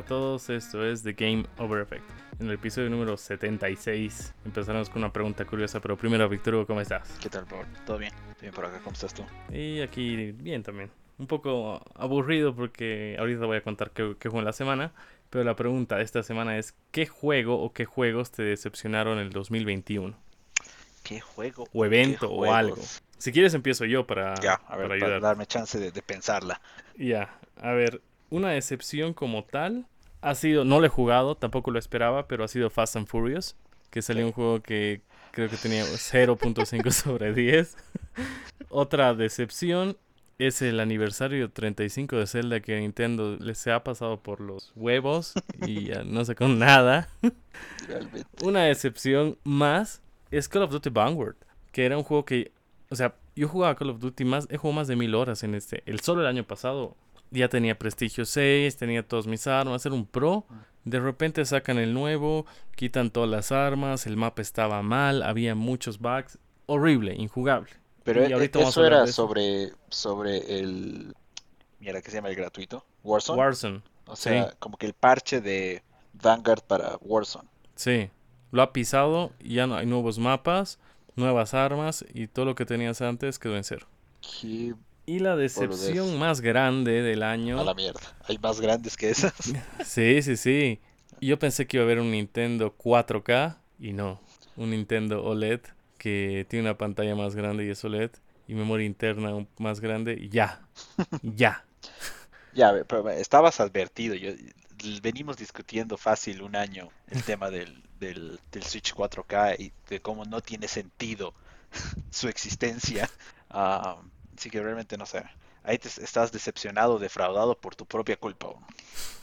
a todos, esto es The Game Over Effect. En el episodio número 76 empezaremos con una pregunta curiosa, pero primero, Victor, ¿cómo estás? ¿Qué tal, por? ¿Todo bien? Bien por acá, ¿cómo estás tú? Y aquí bien también. Un poco aburrido porque ahorita voy a contar qué, qué juego en la semana, pero la pregunta de esta semana es ¿qué juego o qué juegos te decepcionaron en el 2021? ¿Qué juego? O evento o algo. Si quieres empiezo yo para, Ya, a ver, para para, darme chance de, de pensarla. Ya, a ver, una decepción como tal ha sido, no lo he jugado, tampoco lo esperaba, pero ha sido Fast and Furious, que salió un juego que creo que tenía 0.5 sobre 10. Otra decepción es el aniversario 35 de Zelda que Nintendo les se ha pasado por los huevos y ya no con nada. Realmente. Una decepción más es Call of Duty Vanguard, que era un juego que, o sea, yo jugaba Call of Duty más, he jugado más de mil horas en este. El solo el año pasado ya tenía Prestigio 6, tenía todas mis armas, era un pro. De repente sacan el nuevo, quitan todas las armas, el mapa estaba mal, había muchos bugs, horrible, injugable. Pero Y ahorita a eso era eso. sobre, sobre el... Mira, ¿qué se llama el gratuito? Warzone. Warzone, o sea, como que el parche de Vanguard para Warzone. sí, lo ha pisado, ya no hay nuevos mapas, nuevas armas y todo lo que tenías antes quedó en cero. Qué Y la decepción Boludez. más grande del año a la mierda. Hay más grandes que esas. Sí, sí, sí. Yo pensé que iba a haber un Nintendo 4K y no. Un Nintendo OLED que tiene una pantalla más grande y es OLED y memoria interna un- más grande y ya. Ya. Ya, pero estabas advertido. Yo, venimos discutiendo fácil un año el tema del, del, del Switch 4K y de cómo no tiene sentido su existencia. Ah, así que realmente no sé. Ahí te estás decepcionado, defraudado por tu propia culpa.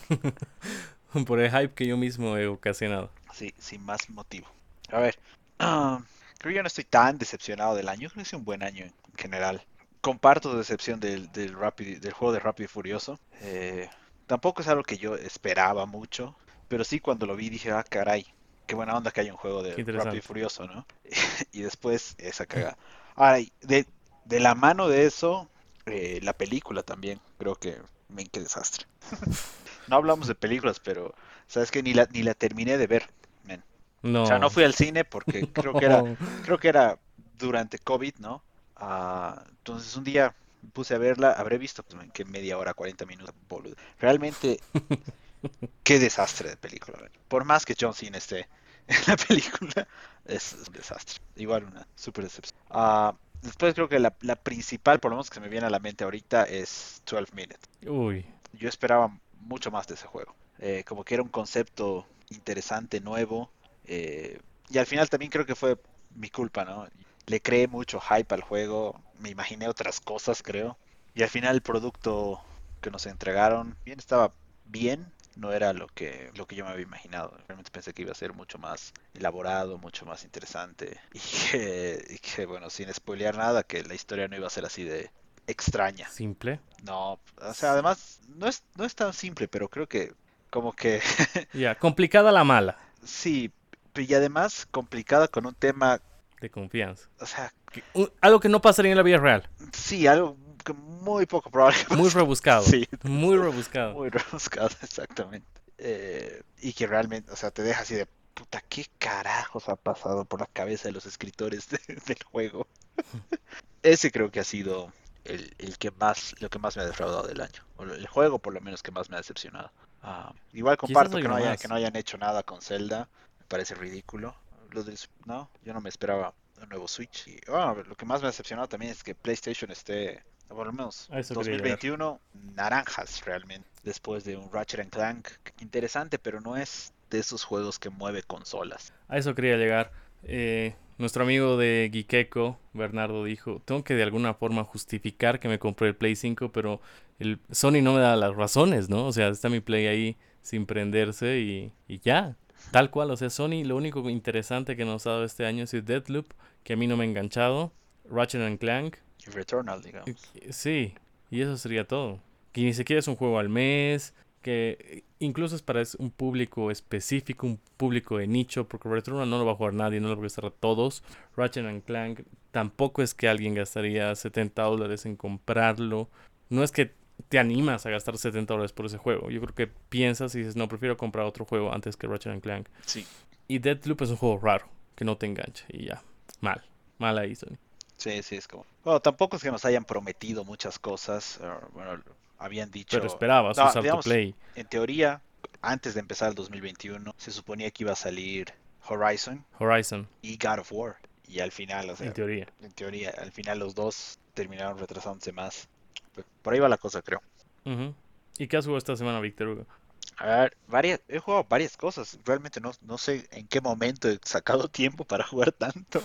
Por el hype que yo mismo he ocasionado. Sí, sin más motivo. A ver, ah, creo que yo no estoy tan decepcionado del año. Creo que es un buen año en general. Comparto tu decepción del, del, juego de Rápido y Furioso. Eh, tampoco es algo que yo esperaba mucho, pero sí cuando lo vi dije, ah, caray, qué buena onda que haya un juego de Rápido y. Furioso, ¿no? y después esa cagada. Ahora, de, de la mano de eso, eh, la película también, creo que, men, qué desastre. no hablamos de películas, pero sabes que ni la, ni la terminé de ver. men. No. O sea, no fui al cine porque creo que era, creo que era durante COVID, ¿no? Ah, entonces un día puse a verla, habré visto pues, en que media hora, 40 minutos, boludo. Realmente, qué desastre de película. Por más que John Cena esté en la película, es un desastre. Igual una super decepción. Ah, después creo que la, la principal, por lo menos que se me viene a la mente ahorita, es 12 Minutes Uy. yo esperaba mucho más de ese juego. Eh, como que era un concepto interesante, nuevo. eh, y al final también creo que fue mi culpa, ¿no? Le creé mucho hype al juego, me imaginé otras cosas, creo. Y al final el producto que nos entregaron, bien estaba bien, no era lo que, lo que yo me había imaginado. Realmente pensé que iba a ser mucho más elaborado, mucho más interesante. Y que, y que, bueno, sin spoilear nada, que la historia no iba a ser así de extraña. Simple. No, o sea, además no es, no es tan simple, pero creo que como que Ya. Complicada la mala. sí, y además complicada con un tema, De confianza. o sea, Que- un- algo que no pasaría en la vida real. sí, algo que muy poco probable Muy rebuscado. Sí, Muy rebuscado. muy rebuscado, exactamente. Eh, y que realmente, o sea, te deja así de puta, ¿qué carajos ha pasado por la cabeza de los escritores de- del juego? Ese creo que ha sido el, el que más, lo que más me ha defraudado del año. O el juego por lo menos que más me ha decepcionado. Ah, igual comparto que no, haya- que no hayan hecho nada con Zelda. Me parece ridículo. Del, no, yo no me esperaba un nuevo Switch. Y bueno, lo que más me ha decepcionado también es que PlayStation esté, por lo menos A eso quería llegar. 2021, naranjas realmente. Después de un Ratchet and Clank interesante, pero no es de esos juegos que mueve consolas. A eso quería llegar. Eh, nuestro amigo de Gikeko, Bernardo, dijo, tengo que de alguna forma justificar que me compré el Play 5, pero el Sony no me da las razones, ¿no? O sea, está mi Play ahí sin prenderse y, y ya. Tal cual, o sea, Sony lo único interesante que nos ha dado este año es el Deathloop, que a mí no me ha enganchado, Ratchet and Clank, Y Returnal, digamos. Sí, y eso sería todo. Que ni siquiera es un juego al mes, que incluso es para un público específico, un público de nicho, porque Returnal no lo va a jugar nadie, no lo va a gastar a todos. Ratchet and Clank tampoco es que alguien gastaría 70 dólares en comprarlo. No es que te animas a gastar 70 dólares por ese juego. Yo creo que piensas y dices, no, prefiero comprar otro juego antes que Ratchet Clank. Sí. Y Deadloop es un juego raro, que no te engancha. Y ya, mal. Mal ahí, Sony. Sí, sí, es como... Bueno, tampoco es que nos hayan prometido muchas cosas. eh, Bueno, habían dicho... Pero esperabas No, digamos, play. En teoría, antes de empezar el 2021, se suponía que iba a salir Horizon Horizon, y God of War. Y al final, o sea, en teoría. en teoría, al final los dos terminaron retrasándose más. Por ahí va la cosa, creo. Ujú. ¿Y qué has jugado esta semana, Víctor Hugo? A ver, varias, he jugado varias cosas. Realmente no, no sé en qué momento he sacado tiempo para jugar tanto.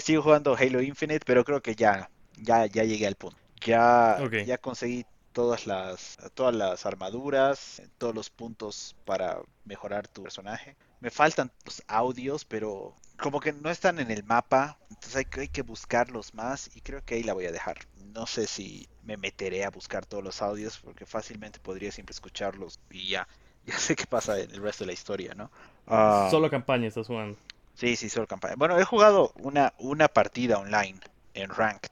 Sigo jugando Halo Infinite, pero creo que ya, ya, ya llegué al punto. Ya, ya conseguí todas las, todas las armaduras, todos los puntos para mejorar tu personaje. Me faltan los audios, pero como que no están en el mapa, entonces hay, que- hay que buscarlos más y creo que ahí la voy a dejar. No sé si me meteré a buscar todos los audios porque fácilmente podría siempre escucharlos y ya, ya sé qué pasa en el resto de la historia, ¿no? Ah, Solo campaña estás jugando. Sí, sí, solo campaña. Bueno, he jugado una, una partida online en Ranked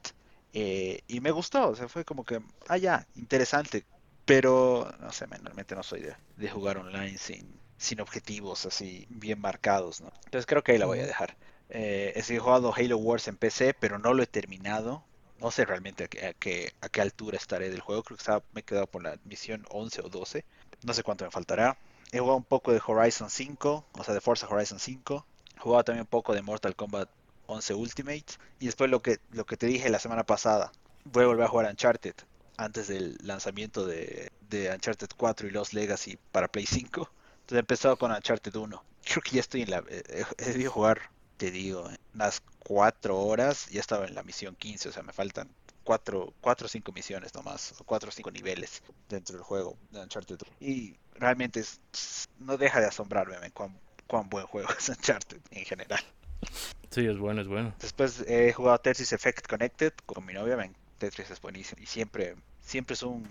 eh, y me gustó, o sea, fue como que, ah, ya, interesante, pero no sé, man, realmente no soy de, de jugar online sin, sin objetivos así bien marcados, ¿no? Entonces creo que ahí la voy a dejar. Eh, he jugado Halo Wars en PC, pero no lo he terminado. No sé realmente a qué, a qué, a qué altura estaré del juego. Creo que estaba- me he quedado por la misión 11 o 12. No sé cuánto me faltará. He jugado un poco de Horizon 5, o sea, de Forza Horizon 5. He jugado también un poco de Mortal Kombat 11 Ultimate. Y después lo que, lo que te dije la semana pasada. Voy a volver a jugar Uncharted antes del lanzamiento de, de Uncharted 4 y Lost Legacy para Play 5. Entonces he empezado con Uncharted 1. Creo que ya estoy en la... eh, He, he debido jugar, te digo, unas 4 horas. Ya estaba en la misión 15, o sea, me faltan 4 o 5 misiones nomás, o 4 o 5 niveles dentro del juego de Uncharted. Y realmente no deja de asombrarme cuán, buen juego es Uncharted en general. Sí, es bueno, es bueno. Después he jugado Tetris Effect Connected con mi novia, Tetris es buenísimo. Y siempre, siempre es un,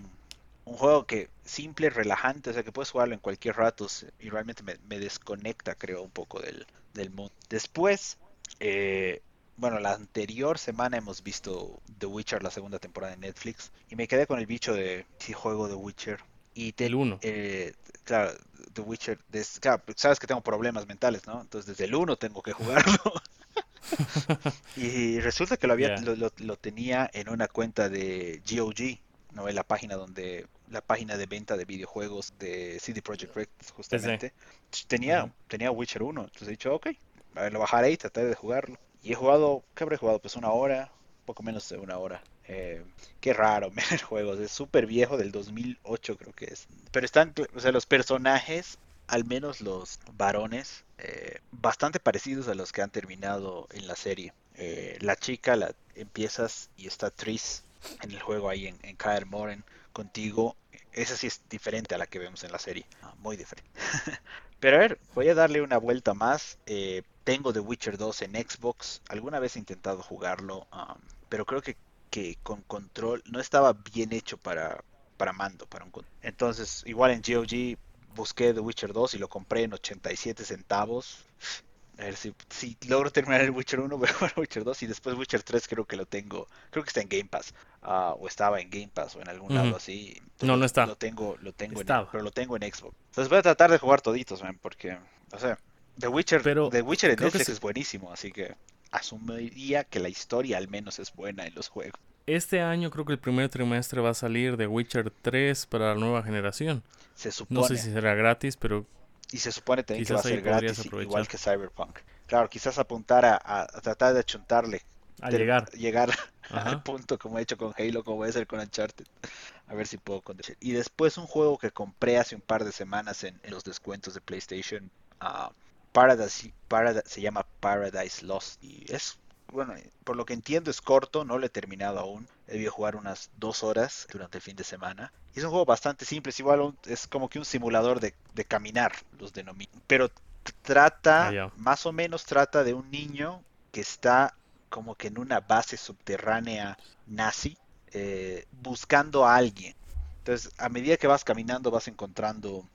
un juego que simple, relajante, o sea que puedes jugarlo en cualquier rato y realmente me, me desconecta, creo, un poco del, del mundo. Después, eh, bueno, la anterior semana hemos visto The Witcher, la segunda temporada de Netflix, y me quedé con el bicho de si juego The Witcher. Y te- El uno. eh, claro, The Witcher, des- claro, sabes que tengo problemas mentales, ¿no? Entonces desde el 1 tengo que jugarlo. Y resulta que lo había lo, lo- lo tenía en una cuenta de GOG, ¿no? En la página donde la página de venta de videojuegos de CD Projekt Red justamente. Tenía tenía Witcher 1, entonces he dicho, ok, a ver, lo bajaré y trataré de jugarlo. Y he jugado, ¿qué habré jugado? Pues una hora, poco menos de una hora. Eh, qué raro, men, el juego, es súper viejo, del 2008 creo que es. Pero están, o sea, los personajes, al menos los varones, eh, bastante parecidos a los que han terminado en la serie. Eh, la chica, la empiezas y está Tris en el juego ahí en, en Kaer Morhen contigo. Esa sí es diferente a la que vemos en la serie, Ah, muy diferente. Pero a ver, voy a darle una vuelta más. Eh, tengo The Witcher 2 en Xbox. Alguna vez he intentado jugarlo, pero creo que, que con control no estaba bien hecho para, para mando, para un Entonces, igual en GOG busqué The Witcher 2 y lo compré en 87 centavos. A ver si, si logro terminar el Witcher 1, voy a jugar Witcher 2 y después Witcher 3 creo que lo tengo, creo que está en Game Pass, ah, o estaba en Game Pass o en algún lado así. Entonces No, no está. Lo tengo, lo tengo en, pero lo tengo en Xbox. Entonces voy a tratar de jugar toditos, man, porque, o sea, The Witcher, Pero The Witcher en Netflix es buenísimo, así que asumiría que la historia al menos es buena en los juegos. Este año creo que el primer trimestre va a salir de Witcher 3 para la nueva generación. Se No supone, sé si será gratis, pero y se supone también que va a quizás ahí ser gratis, aprovechar. igual que Cyberpunk. Claro, quizás apuntar a, a- a tratar de achuntarle a llegar. llegar al punto como he hecho con Halo, como voy a hacer con Uncharted. A ver si puedo con Y después un juego que compré hace un par de semanas en, en los descuentos de PlayStation. ah, Paradise, Parad- se llama Paradise Lost. Y es, bueno, por lo que entiendo es corto, no lo he terminado aún. He debido jugar unas dos horas durante el fin de semana. Y es un juego bastante simple, es igual un- es como que un simulador de, de caminar, los denominan. Pero trata, Ah, más o menos trata de un niño que está como que en una base subterránea nazi eh, buscando a alguien. Entonces, a medida que vas caminando vas encontrando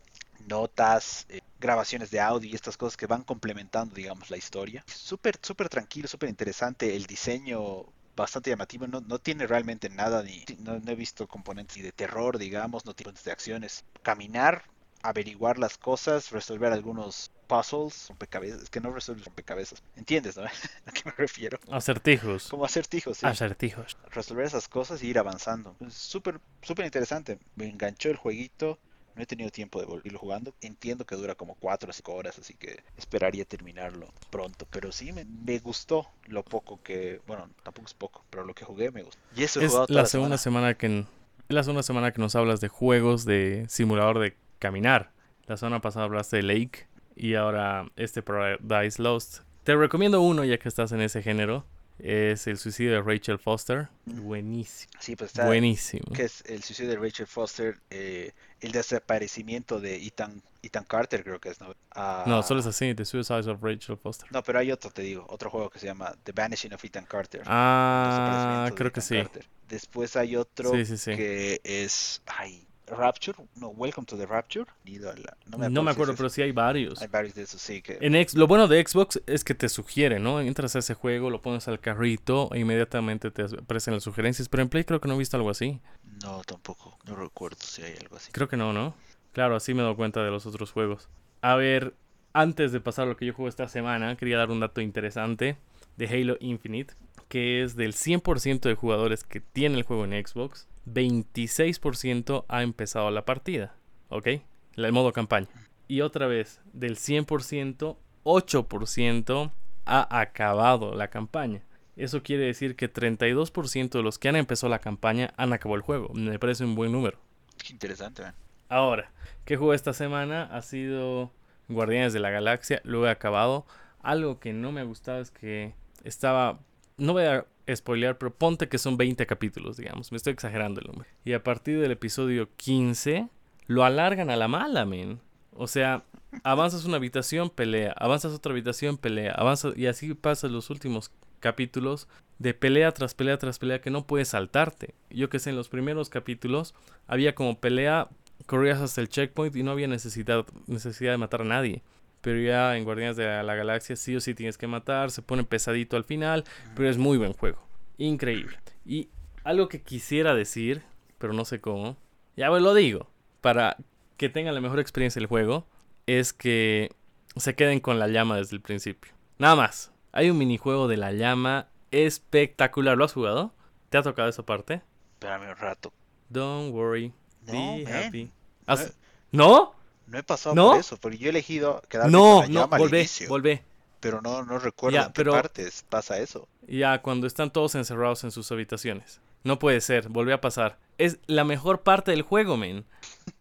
notas, eh, grabaciones de audio y estas cosas que van complementando, digamos, la historia. Súper, súper tranquilo, súper interesante. El diseño bastante llamativo. No, no tiene realmente nada, ni no, no he visto componentes ni de terror, digamos, no tiene componentes de acciones. Caminar, averiguar las cosas, resolver algunos puzzles, rompecabezas, es que no resuelves rompecabezas, ¿entiendes, no? ¿A qué me refiero? Acertijos. Como acertijos, sí. Acertijos. Resolver esas cosas y ir avanzando. Súper, súper interesante. Me enganchó el jueguito. No he tenido tiempo de volverlo jugando. Entiendo que dura como 4 o 5 horas, así que esperaría terminarlo pronto. Pero sí, me, me gustó lo poco que... Bueno, tampoco es poco, pero lo que jugué me gustó. Y eso he Es jugado toda la segunda semana que es la segunda semana que nos hablas de juegos de simulador de caminar. La semana pasada hablaste de Lake y ahora este Paradise Lost. Te recomiendo uno ya que estás en ese género. Es el suicidio de Rachel Foster. Buenísimo. Sí, pues está... Buenísimo. que es el suicidio de Rachel Foster, eh, el desaparecimiento de Ethan, Ethan Carter, creo que es, ¿no? Ah, No, solo es así, The Suicide of Rachel Foster. No, pero hay otro, te digo, otro juego que se llama The Vanishing of Ethan Carter. Ah, creo que Ethan sí. Carter. Después hay otro Sí, sí, sí. que es, ay, Rapture, no, Welcome to the Rapture. Ido a la- No me acuerdo, si pero sí hay varios. Hay varios de esos, sí, que En lo bueno de Xbox es que te sugiere, ¿no? Entras a ese juego, lo pones al carrito e inmediatamente te aparecen las sugerencias. Pero en Play creo que no he visto algo así. no, tampoco, no recuerdo si hay algo así. Creo que no, ¿no? Claro, así me doy cuenta de los otros juegos. A ver, antes de pasar a lo que yo juego esta semana, quería dar un dato interesante de Halo Infinite, que es del 100% de jugadores que tiene el juego en Xbox, 26% ha empezado la partida, ¿ok? El modo campaña. Y otra vez, del 100%, 8% ha acabado la campaña. Eso quiere decir que 32% de los que han empezado la campaña han acabado el juego. Me parece un buen número. Qué interesante, man. Ahora, ¿qué juego esta semana? Ha sido Guardianes de la Galaxia. Lo he acabado. Algo que no me ha gustado es que estaba. No voy a spoilear, pero ponte que son 20 capítulos, digamos. Me estoy exagerando el número. Y a partir del episodio 15, lo alargan a la mala, men. O sea, avanzas una habitación, pelea. Avanzas otra habitación, pelea. Avanzas. Y así pasan los últimos capítulos de pelea tras pelea tras pelea que no puedes saltarte. Yo que sé, en los primeros capítulos había como pelea, corrías hasta el checkpoint y no había necesidad, necesidad de matar a nadie. Pero ya en Guardianes de la Galaxia sí o sí tienes que matar, se pone pesadito al final, pero es muy buen juego. Increíble. Y algo que quisiera decir, pero no sé cómo, ya pues lo digo, para que tengan la mejor experiencia del juego, es que se queden con la llama desde el principio. Nada más. Hay un minijuego de la llama espectacular. ¿Lo has jugado? ¿Te ha tocado esa parte? Espérame un rato. Don't worry. No, be man. happy. ¿Has- ¿No? No he pasado ¿No? por eso, porque yo he elegido quedarme No, con la no, llama al volvé, inicio, volvé. pero no, no recuerdo Ya, en qué pero- partes pasa eso. Ya cuando están todos encerrados en sus habitaciones. No puede ser, volvió a pasar. Es la mejor parte del juego, men.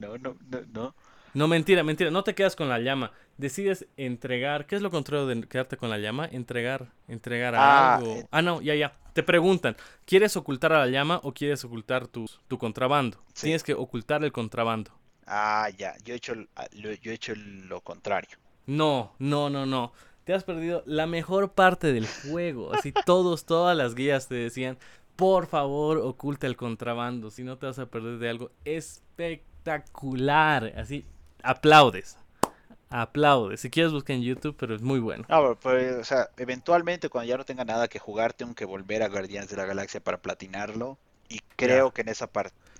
No, no, no, no. No, mentira, mentira. No te quedas con la llama. Decides entregar. ¿Qué es lo contrario de quedarte con la llama? Entregar. Entregar Ah, algo. eh. Ah, no, ya, ya. Te preguntan, ¿quieres ocultar a la llama o quieres ocultar tu, tu contrabando? Sí. Tienes que ocultar el contrabando. Ah, ya, yo he hecho, ah, lo, yo he hecho lo contrario. No, no, no, no. Te has perdido la mejor parte del juego. Así todos, todas las guías te decían, por favor, oculta el contrabando. Si no te vas a perder de algo espectacular. Así, aplaudes. Aplaudes. Si quieres busca en YouTube, pero es muy bueno. Ah, pero, pues, o sea, eventualmente cuando ya no tenga nada que jugar, tengo que volver a Guardianes de la Galaxia para platinarlo. Y creo que en esa,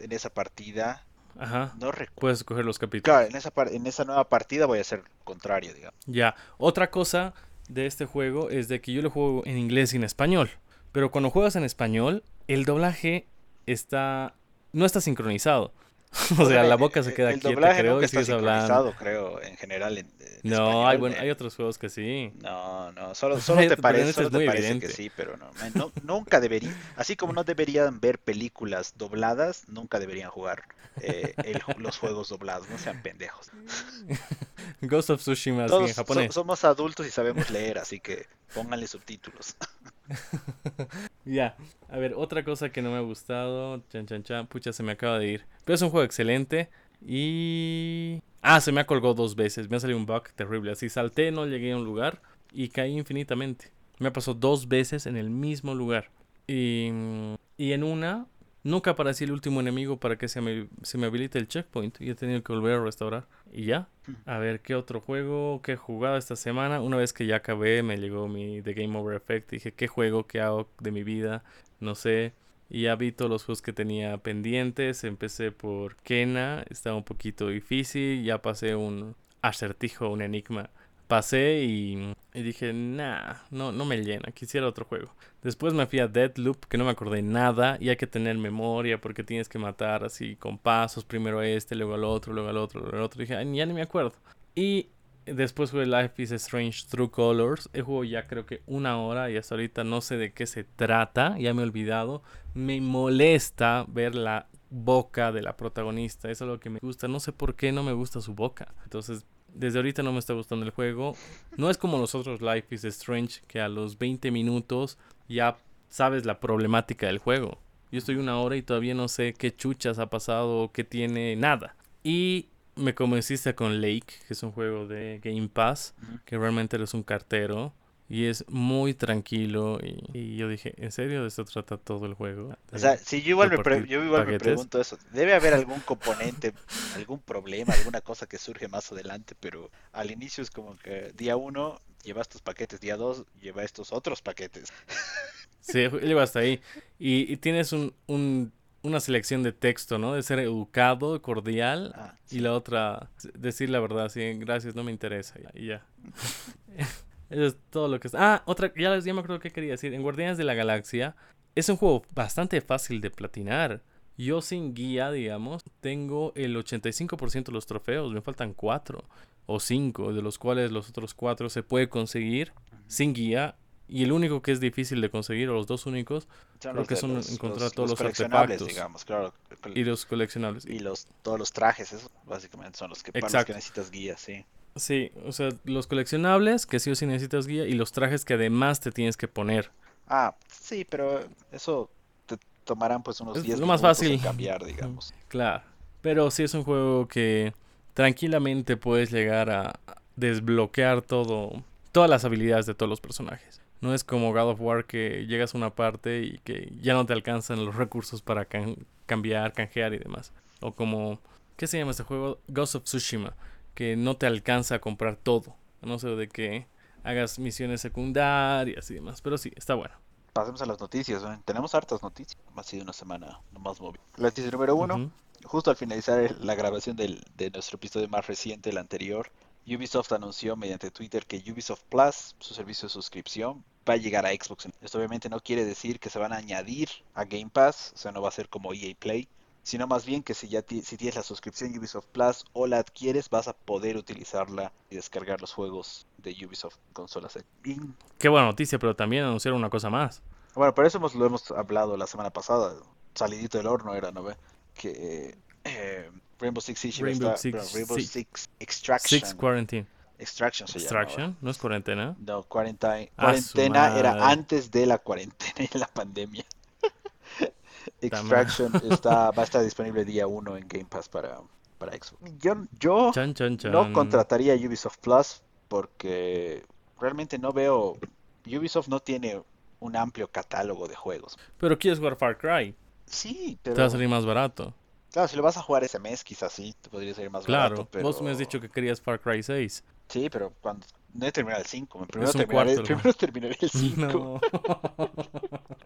en esa partida, Ajá. no recuerdo. Puedes escoger los capítulos. Claro, en esa, en esa nueva partida voy a hacer contrario, digamos. Ya. Otra cosa de este juego es de que yo lo juego en inglés y en español. Pero cuando juegas en español, el doblaje está. no está sincronizado. o sea, la boca se queda el quieta, creo, y está sigues hablando. creo, en general. En, en No, español, hay, bueno, eh. hay otros juegos que sí. No, no, solo, solo te parece, este solo es te parece evidente. que sí, pero no, man, no- Nunca debería, así como no deberían ver películas dobladas, nunca deberían jugar eh, el los juegos doblados, no sean pendejos. Ghost of Tsushima, Todos en so- japonés. somos adultos y sabemos leer, así que pónganle subtítulos. Ya, a ver, otra cosa que no me ha gustado, chan chan chan, pucha, se me acaba de ir. Pero es un juego excelente y... Ah, se me ha colgado dos veces, me ha salido un bug terrible, así salté, no llegué a un lugar y caí infinitamente. Me pasó dos veces en el mismo lugar. Y, y en una nunca aparecía el último enemigo para que se me, se me habilite el checkpoint y he tenido que volver a restaurar. Y ya. A ver, ¿qué otro juego que he jugado esta semana? Una vez que ya acabé, me llegó mi The Game Over Effect. Dije, ¿qué juego? ¿Qué hago de mi vida? No sé. Y ya vi todos los juegos que tenía pendientes. Empecé por Kena, estaba un poquito difícil. Ya pasé un acertijo, un enigma. Pasé y, y dije, nah, no, no me llena, quisiera otro juego. Después me fui a Deadloop, que no me acordé nada, y hay que tener memoria porque tienes que matar así con pasos, primero este, luego al otro, luego al otro, luego al otro. dije, Ay, ya ni me acuerdo. Y después jugué Life is Strange True Colors. He jugado ya creo que una hora y hasta ahorita no sé de qué se trata, ya me he olvidado. Me molesta ver la boca de la protagonista, eso es lo que me gusta. No sé por qué no me gusta su boca. Entonces desde ahorita no me está gustando el juego. No es como los otros Life is Strange, que a los 20 minutos ya sabes la problemática del juego. Yo estoy una hora y todavía no sé qué chuchas ha pasado o qué tiene nada. Y me convenciste con Lake, que es un juego de Game Pass, que realmente eres un cartero. Y es muy tranquilo. Y, yo dije, ¿en serio de esto trata todo el juego? O sea, si yo igual, me, yo igual me pregunto eso. Debe haber algún componente, algún problema, alguna cosa que surge más adelante, pero al inicio es como que día uno lleva estos paquetes, día dos lleva estos otros paquetes. Sí, lleva hasta ahí. Y, tienes un, un, una selección de texto, ¿no? De ser educado, cordial. Ah, y la otra, decir la verdad, sí, gracias, no me interesa. Y ya. Eso es todo lo que es. Ah, otra, ya, les, ya me acuerdo que quería decir. En Guardianes de la Galaxia es un juego bastante fácil de platinar. Yo sin guía, digamos, tengo el 85% de los trofeos. Me faltan 4 o 5, de los cuales los otros 4 se puede conseguir sin guía. Y el único que es difícil de conseguir, o los dos únicos, creo que son encontrar todos los, artefactos. Digamos, claro, y los coleccionables. Y los, todos los trajes, esos básicamente son los que, para los que necesitas guía, sí. Sí, o sea, los coleccionables, que sí o sí necesitas guía, y los trajes que además te tienes que poner. Ah, sí, pero eso te tomarán pues unos 10 minutos más fácil. cambiar, digamos. Claro, pero sí es un juego que tranquilamente puedes llegar a desbloquear todo, todas las habilidades de todos los personajes. No es como God of War que llegas a una parte y que ya no te alcanzan los recursos para cambiar, canjear y demás. O como, ¿qué se llama este juego? Ghost of Tsushima que no te alcanza a comprar todo. no sé de que hagas misiones secundarias y demás. Pero sí, está bueno. Pasemos a las noticias. Tenemos hartas noticias. Ha sido una semana más móvil. La noticia número uno. Justo al finalizar la grabación del, de nuestro episodio más reciente, el anterior, Ubisoft anunció mediante Twitter que Ubisoft Plus, su servicio de suscripción, va a llegar a Xbox. Esto obviamente no quiere decir que se van a añadir a Game Pass, o sea, no va a ser como EA Play, sino más bien que si ya si tienes la suscripción Ubisoft Plus o la adquieres, vas a poder utilizarla y descargar los juegos de Ubisoft consolas. Qué buena noticia, pero también anunciaron una cosa más. Bueno, por eso hemos, lo hemos hablado la semana pasada, salidito del horno era, ¿no ve? Que eh, Rainbow Six Siege Rainbow, Six, Rainbow Six, Extraction. Six Quarantine. Extraction se Extraction, ¿no es cuarentena? No, cuarentena, cuarentena era antes de la cuarentena y la pandemia. Extraction está, va a estar disponible día 1 en Game Pass para, para Xbox. Yo, no contrataría Ubisoft Plus porque realmente no veo. Ubisoft no tiene un amplio catálogo de juegos. Pero quieres jugar Far Cry. Sí, pero. Te va a salir más barato. Claro, si lo vas a jugar ese mes, quizás sí, te podría salir más barato. Claro, vos me has dicho que querías Far Cry 6. Sí, pero cuando no he terminado el 5. Primero, terminaré, primero terminaré el 5.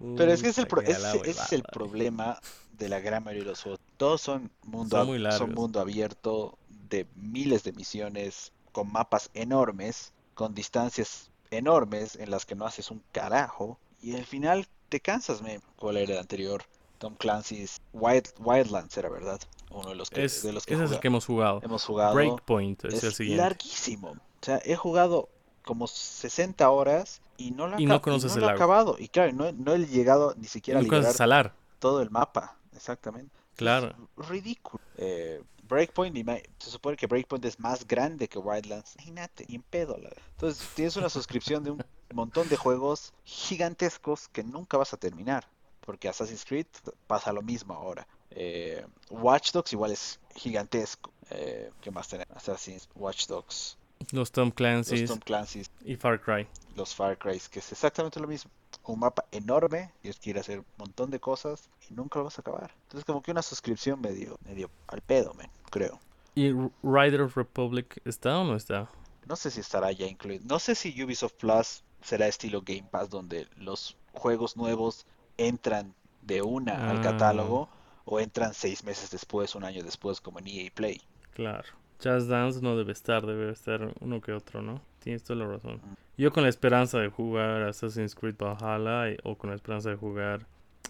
Pero es que es el ese, es el problema de la gran mayoría de los juegos. Todos son mundo, son, mundo abierto, de miles de misiones, con mapas enormes, con distancias enormes en las que no haces un carajo. Y al final te cansas, me. ¿Cuál era el anterior? Tom Clancy's Wild, Wildlands era, ¿verdad? Uno de los que, es, de los que ese es el que hemos jugado. Hemos jugado. Breakpoint es, el siguiente. larguísimo. O sea, he jugado como 60 horas y no lo, he acabado. Y claro, no, no, he llegado ni siquiera a liberar todo el mapa. Exactamente. Claro. ridículo. Eh, Breakpoint, se supone que Breakpoint es más grande que Wildlands. Imagínate, y en pedo. Entonces tienes una suscripción de un montón de juegos gigantescos que nunca vas a terminar. Porque Assassin's Creed pasa lo mismo ahora. Eh, Watch Dogs igual es gigantesco. Eh, ¿Qué más tenemos? Assassin's Watch Dogs. Los Tom Clancy's. Los Tom Clancy's. Y Far Cry. Los Far Cry, que es exactamente lo mismo. un mapa enorme, y es quiere hacer un montón de cosas y nunca lo vas a acabar. Entonces como que una suscripción medio, medio al pedo, men, creo. ¿Y Rider of Republic está o no está? No sé si estará ya incluido. No sé si Ubisoft Plus será estilo Game Pass donde los juegos nuevos entran de una al Ah. catálogo o entran seis meses después, un año después, como en EA Play. Claro. Just Dance no debe estar, debe estar uno que otro, ¿no? Tienes toda la razón. Yo con la esperanza de jugar Assassin's Creed Valhalla o con la esperanza de jugar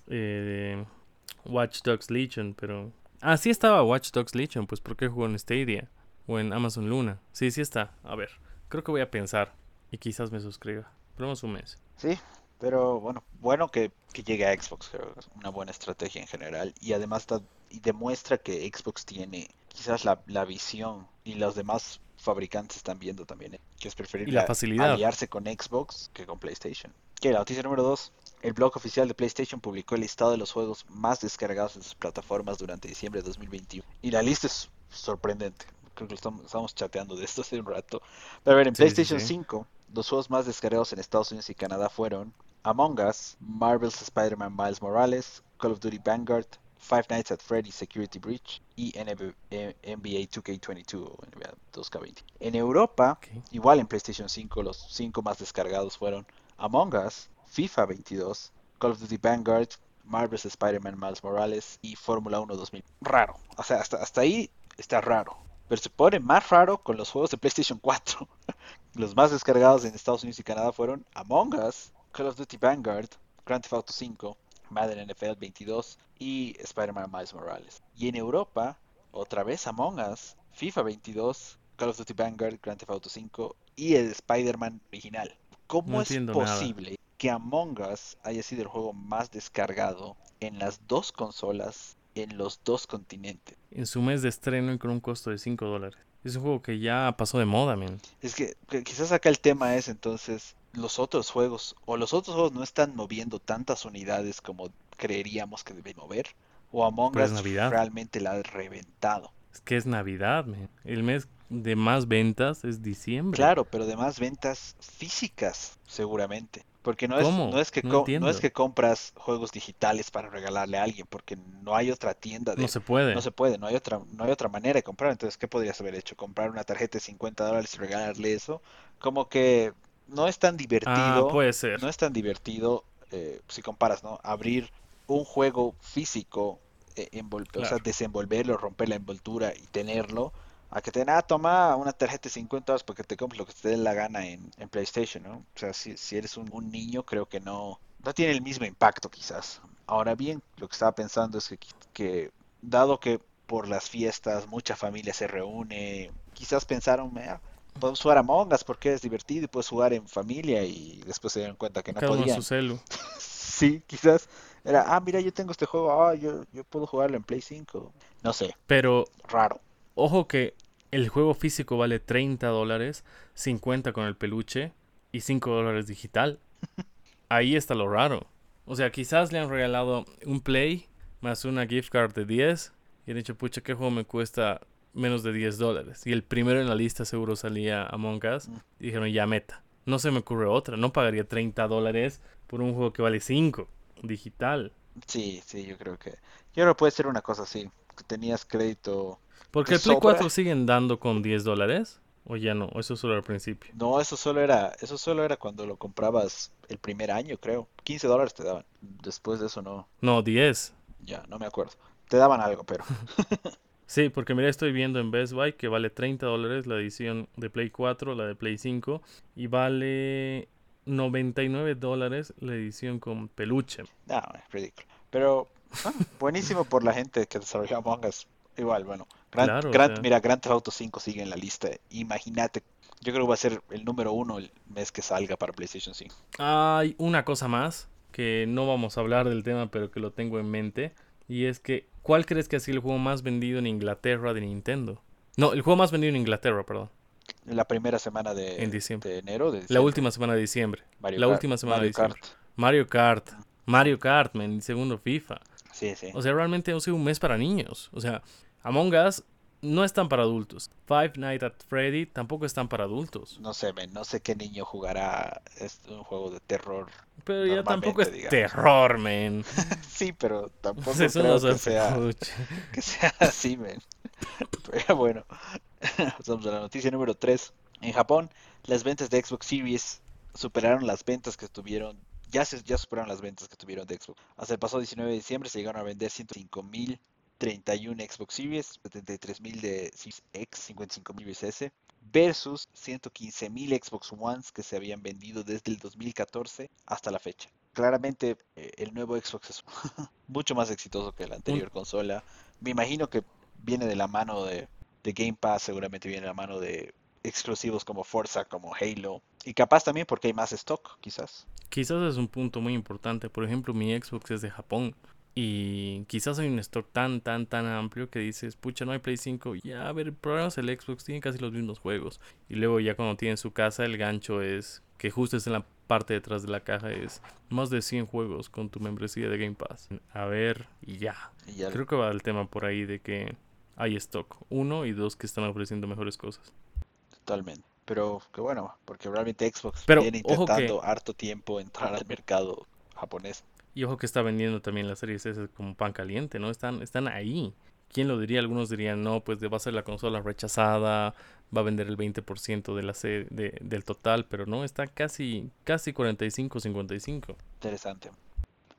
eh, Watch Dogs Legion, pero... Ah, sí estaba Watch Dogs Legion, pues ¿por qué jugó en Stadia? O en Amazon Luna. Sí, sí está. A ver, creo que voy a pensar y quizás me suscriba. Esperemos un mes. Sí, pero bueno, bueno que, que llegue a Xbox, creo que es una buena estrategia en general. Y además y demuestra que Xbox tiene quizás la, la visión y los demás fabricantes están viendo también, ¿eh? que es preferible la facilidad. aliarse con Xbox que con PlayStation. Que la noticia número 2. El blog oficial de PlayStation publicó el listado de los juegos más descargados en sus plataformas durante diciembre de 2021. Y la lista es sorprendente. Creo que lo estamos, estamos chateando de esto hace un rato. Pero a ver, en sí, PlayStation sí. 5, los juegos más descargados en Estados Unidos y Canadá fueron Among Us, Marvel's Spider-Man Miles Morales, Call of Duty Vanguard, Five Nights at Freddy's Security Breach y NB NBA 2K22 o NBA 2K20. En Europa, igual en PlayStation 5, los cinco más descargados fueron Among Us, FIFA 22, Call of Duty Vanguard, Marvel's Spider-Man Miles Morales y Fórmula 1 2000. Raro, o sea, hasta, hasta ahí está raro. Pero se pone más raro con los juegos de PlayStation 4. Los más descargados en Estados Unidos y Canadá fueron Among Us, Call of Duty Vanguard, Grand Theft Auto 5, Madden NFL 22 y Spider-Man Miles Morales. Y en Europa, otra vez Among Us, FIFA 22, Call of Duty Vanguard, Grand Theft Auto 5 y el Spider-Man original. ¿Cómo No es nada. posible que Among Us haya sido el juego más descargado en las dos consolas en los dos continentes? En su mes de estreno y con un costo de 5 dólares. Es un juego que ya pasó de moda, man. Es que, que quizás acá el tema es entonces los otros juegos o los otros juegos no están moviendo tantas unidades como creeríamos que deben mover o Among Us Navidad. realmente la ha reventado. Es que es Navidad, man. El mes de más ventas es diciembre. Claro, pero de más ventas físicas seguramente. Porque no es, no es que No no es que compras juegos digitales para regalarle a alguien, porque no hay otra tienda de No se puede. No se puede, no hay otra, no hay otra manera de comprar. Entonces, ¿qué podrías haber hecho? ¿Comprar una tarjeta de 50 dólares y regalarle eso? Como que no es tan ah, divertido. puede ser. No es tan divertido eh, si comparas, ¿no? Abrir un juego físico, eh, envol- o sea, desenvolverlo, romper la envoltura y tenerlo, a que te den, ah, toma una tarjeta de 50 dólares porque te compres lo que te dé la gana en, en PlayStation, ¿no? O sea, si, si eres un, un niño, creo que no, no tiene el mismo impacto quizás. Ahora bien, lo que estaba pensando es que, que dado que por las fiestas mucha familia se reúne, quizás pensaron, "Ah, podemos jugar a Among Us porque es divertido y puedes jugar en familia y después se dieron cuenta que no Cada podían. su celu. Sí, quizás era, ah, mira, yo tengo este juego, ah, yo, yo puedo jugarlo en Play 5. No sé, Pero raro. ojo que el juego físico vale 30 dólares, 50 con el peluche y 5 dólares digital. Ahí está lo raro. O sea, quizás le han regalado un Play más una gift card de 10 y han dicho, pucha, ¿qué juego me cuesta menos de 10 dólares? Y el primero en la lista seguro salía Among Us. Y dijeron, ya meta. No se me ocurre otra. No pagaría 30 dólares por un juego que vale 5 digital. Sí, sí, yo creo que. Yo que puede ser una cosa así. Que tenías crédito. Porque ¿Te el Play sobra? 4 siguen dando con 10 dólares. O ya no, o eso solo al principio. No, eso solo era, eso solo era cuando lo comprabas el primer año, creo. 15 dólares te daban. Después de eso no, No, 10. ya, no me acuerdo. Te daban algo, pero. Sí, porque mira, estoy viendo en Best Buy que vale 30 dólares la edición de Play 4, la de Play 5, y vale 99 dólares la edición con peluche. No, es ridículo. Pero ah, buenísimo por la gente que desarrolló Among Us. Igual, bueno. Gran, Claro, o Gran- sea. Mira, Grand Theft Auto 5 sigue en la lista. Imagínate. Yo creo que va a ser el número uno el mes que salga para PlayStation 5. Hay una cosa más que no vamos a hablar del tema, pero que lo tengo en mente, y es que ¿cuál crees que ha sido el juego más vendido en Inglaterra de Nintendo? No, el juego más vendido en Inglaterra, perdón. En la primera semana de, En diciembre. de enero. De La última semana de diciembre. Mario la Kart, última semana Mario de diciembre. Kart. Mario Kart. Mario Kart, man, segundo FIFA. Sí, sí. O sea, realmente ha sido un mes para niños. O sea, Among Us no están para adultos. Five Nights at Freddy tampoco están para adultos. No sé, no sé qué niño jugará un juego de terror. Pero ya tampoco es terror, men. sí, pero tampoco creo que, sea, que sea así, men. Pero bueno, Vamos a la noticia número 3. En Japón, las ventas de Xbox Series superaron las ventas que tuvieron, ya, se, ya superaron las ventas que tuvieron de Xbox. Hasta el pasado 19 de diciembre se llegaron a vender 105.031 Xbox Series, 73.000 de Series X, 55.000 S, versus 115.000 Xbox Ones que se habían vendido desde el 2014 hasta la fecha. Claramente eh, el nuevo Xbox es mucho más exitoso que la anterior consola. Me imagino que viene de la mano de de Game Pass, seguramente viene la mano de exclusivos como Forza, como Halo. Y capaz también porque hay más stock, quizás. Quizás es un punto muy importante. Por ejemplo, mi Xbox es de Japón. Y quizás hay un stock tan, tan, tan amplio que dices, pucha, no hay Play 5. Ya, a ver, programas el Xbox, tiene casi los mismos juegos. Y luego ya cuando tiene su casa, el gancho es que justo es en la parte detrás de la caja es más de 100 juegos con tu membresía de Game Pass. A ver, y ya. Y ya. Creo que va el tema por ahí de que hay stock. Uno y dos que están ofreciendo mejores cosas. Totalmente. Pero que bueno, porque realmente Xbox viene intentando harto tiempo entrar al mercado japonés. Y ojo que está vendiendo también las series S como pan caliente, ¿no? Están, están ahí. ¿Quién lo diría? Algunos dirían, no, pues va a ser la consola rechazada, va a vender el 20% de la de, del total, pero no, está casi, casi 45-55. Interesante.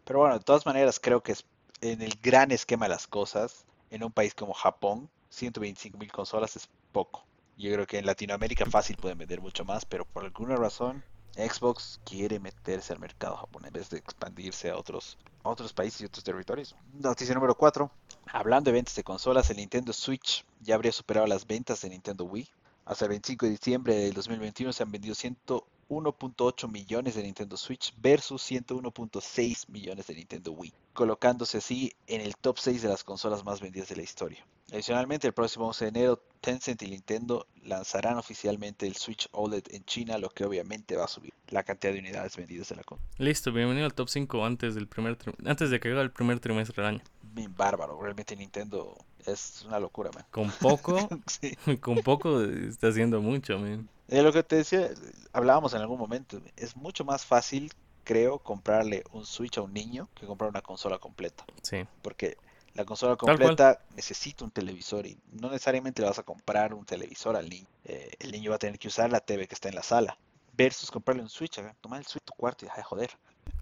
Pero bueno, de todas maneras creo que es en el gran esquema de las cosas, en un país como Japón, 125 mil consolas es poco. Yo creo que en Latinoamérica fácil pueden vender mucho más, pero por alguna razón Xbox quiere meterse al mercado japonés en vez de expandirse a otros, otros países y otros territorios. Noticia número 4. Hablando de ventas de consolas, el Nintendo Switch ya habría superado las ventas de Nintendo Wii. Hasta el 25 de diciembre del 2021 se han vendido 101.8 millones de Nintendo Switch versus 101.6 millones de Nintendo Wii, colocándose así en el top 6 de las consolas más vendidas de la historia. Adicionalmente, el próximo 11 de enero, Tencent y Nintendo lanzarán oficialmente el Switch OLED en China, lo que obviamente va a subir la cantidad de unidades vendidas de la consola. Listo, bienvenido al top 5 antes del primer antes de que haga el primer trimestre del año. Bien bárbaro, realmente Nintendo es una locura, man. Con poco, con poco está haciendo mucho, man. De lo que te decía, hablábamos en algún momento, es mucho más fácil, creo, comprarle un Switch a un niño que comprar una consola completa. Sí. Porque la consola completa necesita un televisor y no necesariamente le vas a comprar un televisor al niño. Eh, el niño va a tener que usar la TV que está en la sala. Versus comprarle un Switch, toma el Switch tu cuarto y deja de joder.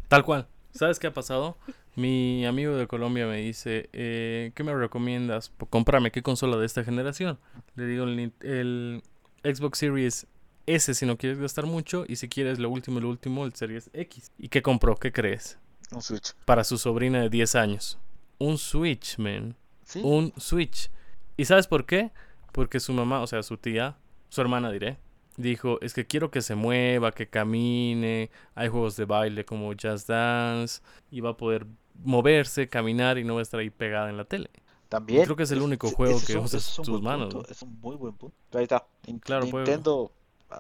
Tal cual. ¿Sabes qué ha pasado? Mi amigo de Colombia me dice, eh, ¿qué me recomiendas? Comprarme ¿qué consola de esta generación? Le digo el, Xbox Series S si no quieres gastar mucho y si quieres lo último, lo último, el Series X. ¿Y qué compró? ¿Qué crees? Un Switch. Para su sobrina de 10 años. Un Switch, man. Un Switch. ¿Y sabes por qué? Porque su mamá, o sea, su tía, su hermana diré, dijo, es que quiero que se mueva, que camine, hay juegos de baile como Just Dance, y va a poder moverse, caminar y no va a estar ahí pegada en la tele. También. Creo que es el único juego que usa sus manos. es un muy buen punto. Ahí está. claro, Nintendo,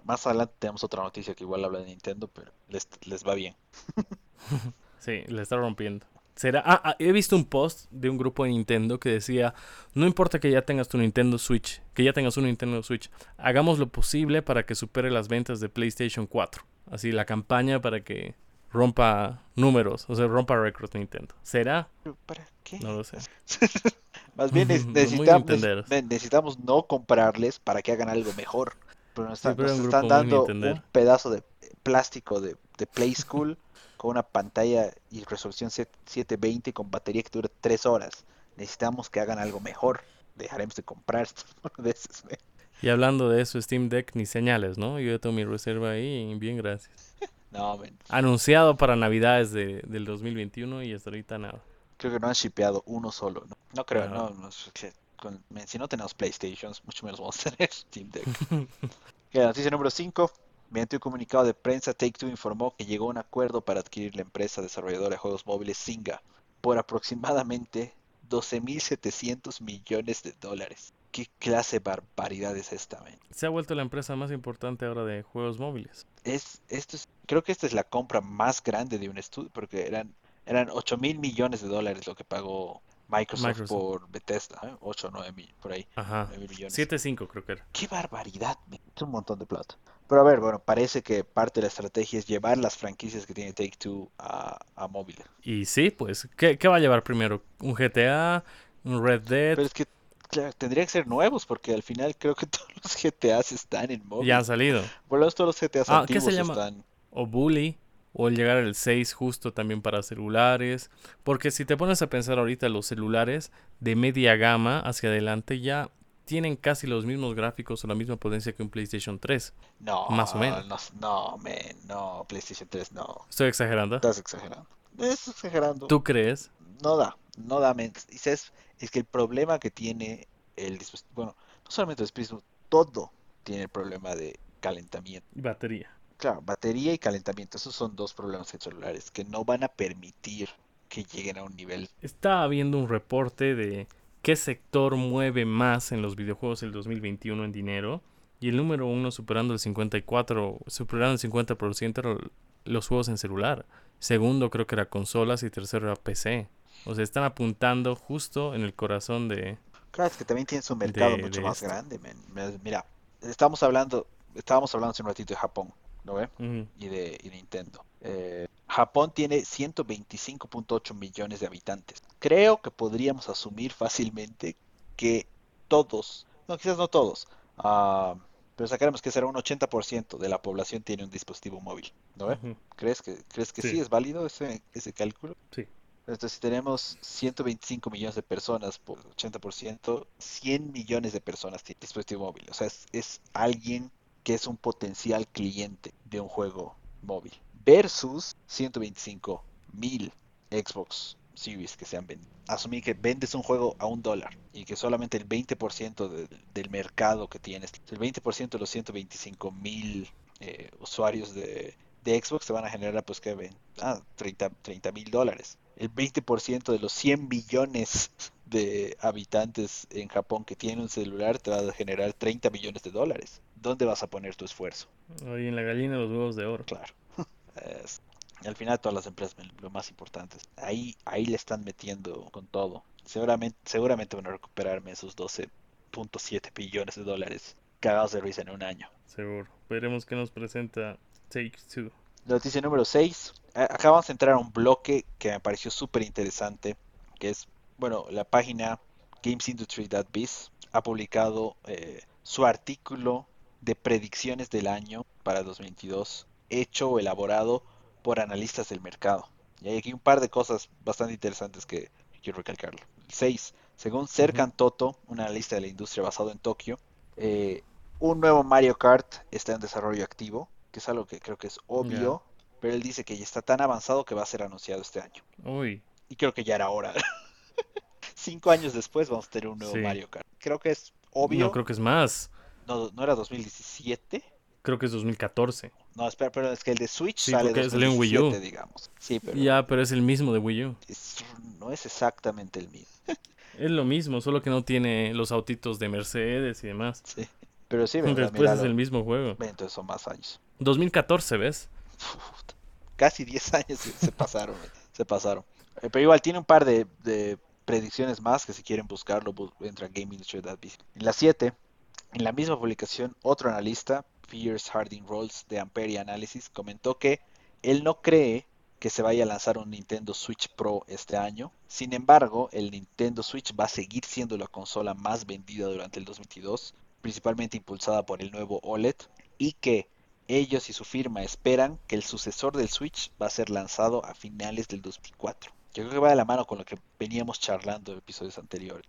más adelante tenemos otra noticia que igual habla de Nintendo, pero les, les va bien. sí, le está rompiendo. Será, ah, ah, he visto un post de un grupo de Nintendo que decía, no importa que ya tengas tu Nintendo Switch, que ya tengas un Nintendo Switch, hagamos lo posible para que supere las ventas de PlayStation 4. Así la campaña para que rompa números, o sea, rompa récords Nintendo. ¿Será? ¿Para qué? No lo sé. Más bien necesitamos, necesitamos no comprarles para que hagan algo mejor. Pero nos, están dando un pedazo de plástico de, de Play School con una pantalla y resolución 720 con batería que dura 3 horas. Necesitamos que hagan algo mejor. Dejaremos de comprar veces. Y hablando de eso, Steam Deck ni señales, ¿no? Yo tengo mi reserva ahí y bien, gracias. no, Anunciado para Navidades de, del 2021 y hasta ahorita nada. Creo que no han shipeado uno solo, ¿no? No creo, no. no, con, si no tenemos PlayStations, mucho menos vamos a tener Steam Deck. noticia número 5. Mediante un comunicado de prensa, Take-Two informó que llegó a un acuerdo para adquirir la empresa desarrolladora de juegos móviles Zynga por aproximadamente 12.700 millones de dólares. ¿Qué clase de barbaridad es esta, man? Se ha vuelto la empresa más importante ahora de juegos móviles. Es, esto es, creo que esta es la compra más grande de un estudio, porque eran, eran 8 mil millones de dólares lo que pagó Microsoft, Microsoft. por Bethesda, ¿eh? 8 o 9 mil, por ahí. Ajá. 9 millones. 7.5 creo que era. ¡Qué barbaridad! men! Es un montón de plata. Pero a ver, bueno, parece que parte de la estrategia es llevar las franquicias que tiene Take Two a, a móviles. Y sí, pues, ¿qué, qué va a llevar primero? ¿Un GTA? ¿Un Red Dead? Pero es que, claro, tendría que ser nuevos porque al final creo que todos los GTAs están en móvil. Ya han salido. Por lo menos todos los GTAs Ah, ¿qué se llama? están. O Bully. O el llegar al 6 justo también para celulares. Porque si te pones a pensar ahorita, los celulares de media gama hacia adelante ya tienen casi los mismos gráficos o la misma potencia que un PlayStation 3. No, Más o menos. No, no, man, no, PlayStation 3, no. Estoy exagerando. Estás exagerando. Estás exagerando. ¿Tú crees? No da, no da, men. Y sabes, es que el problema que tiene el dispositivo, bueno, no solamente el dispositivo, todo tiene el problema de calentamiento. Y batería. Claro, batería y calentamiento, esos son dos problemas en celulares que no van a permitir que lleguen a un nivel. Estaba viendo un reporte de qué sector mueve más en los videojuegos el 2021 en dinero. Y el número uno superando el 54, superando el 50% era los juegos en celular. Segundo creo que era consolas y tercero era PC. O sea, están apuntando justo en el corazón de... Claro, es que también tienes un mercado De- mucho de más grande. Mira, Mira, estamos hablando, estábamos hablando hace un ratito de Japón, ¿no ve? Y de, y de Nintendo. Eh, Japón tiene 125.8 millones de habitantes. Creo que podríamos asumir fácilmente que todos, no, quizás no todos, ah, pero sacaremos que será un 80% de la población tiene un dispositivo móvil, ¿no ve? ¿Crees que, crees que sí. Sí. es válido ese, ese cálculo? Sí. Entonces, si tenemos 125 millones de personas por 80%, 100 millones de personas tienen dispositivo móvil. O sea, es, es alguien que es un potencial cliente de un juego móvil. Versus 125 mil Xbox Series que se han vendido. Asumí que vendes un juego a un dólar y que solamente el 20% de- del mercado que tienes, el 20% de los 125 mil eh, usuarios de, de Xbox te van a generar, pues que ven, ah, 30 mil dólares. El 20% de los 100 millones de habitantes en Japón que tienen un celular te va a generar 30 millones de dólares. ¿Dónde vas a poner tu esfuerzo? Ahí en la gallina los huevos de oro. Claro. Es- al final todas las empresas, lo más importante, ahí, ahí le están metiendo con todo. Seguramente, seguramente van a recuperarme esos 12.7 billones de dólares cagados de risa en un año. Seguro. Veremos qué nos presenta Take Two. Noticia número 6. Acá vamos a entrar a un bloque que me pareció súper interesante, que es, bueno, la página gamesindustry.biz ha publicado eh, su artículo de predicciones del año para 2022, hecho o elaborado por analistas del mercado. Y hay aquí un par de cosas bastante interesantes que quiero recalcarlo. 6. Según Serkan Toto, un analista de la industria basado en Tokio, eh, un nuevo Mario Kart está en desarrollo activo, que es algo que creo que es obvio, pero él dice que ya está tan avanzado que va a ser anunciado este año. Uy, Y creo que ya era hora. Cinco años después vamos a tener un nuevo Sí. Mario Kart. Creo que es obvio. no creo que es más. No, ¿no era 2017? Creo que es 2014. No, espera, pero es que el de Switch Sí, sale en Wii U. 2017, digamos. Sí, pero Ya, pero es el mismo de Wii U. es- no es exactamente el mismo. Es lo mismo, solo que no tiene los autitos de Mercedes y demás. Sí. Pero sí, ¿verdad? Después es el mismo juego. Entonces son más años. 2014, ¿ves? Casi 10 años se, pasaron, se pasaron. Eh, pero igual tiene un par de, de predicciones más que si quieren buscarlo, bu- entra a GameIndustry.biz. En la 7, en la misma publicación, otro analista, Pierce Harding Rolls de Ampere Analysis, comentó que él no cree que se vaya a lanzar un Nintendo Switch Pro este año. Sin embargo, el Nintendo Switch va a seguir siendo la consola más vendida durante el 2022, principalmente impulsada por el nuevo OLED, y que ellos y su firma esperan que el sucesor del Switch va a ser lanzado a finales del 2004. Yo creo que va de la mano con lo que veníamos charlando en episodios anteriores.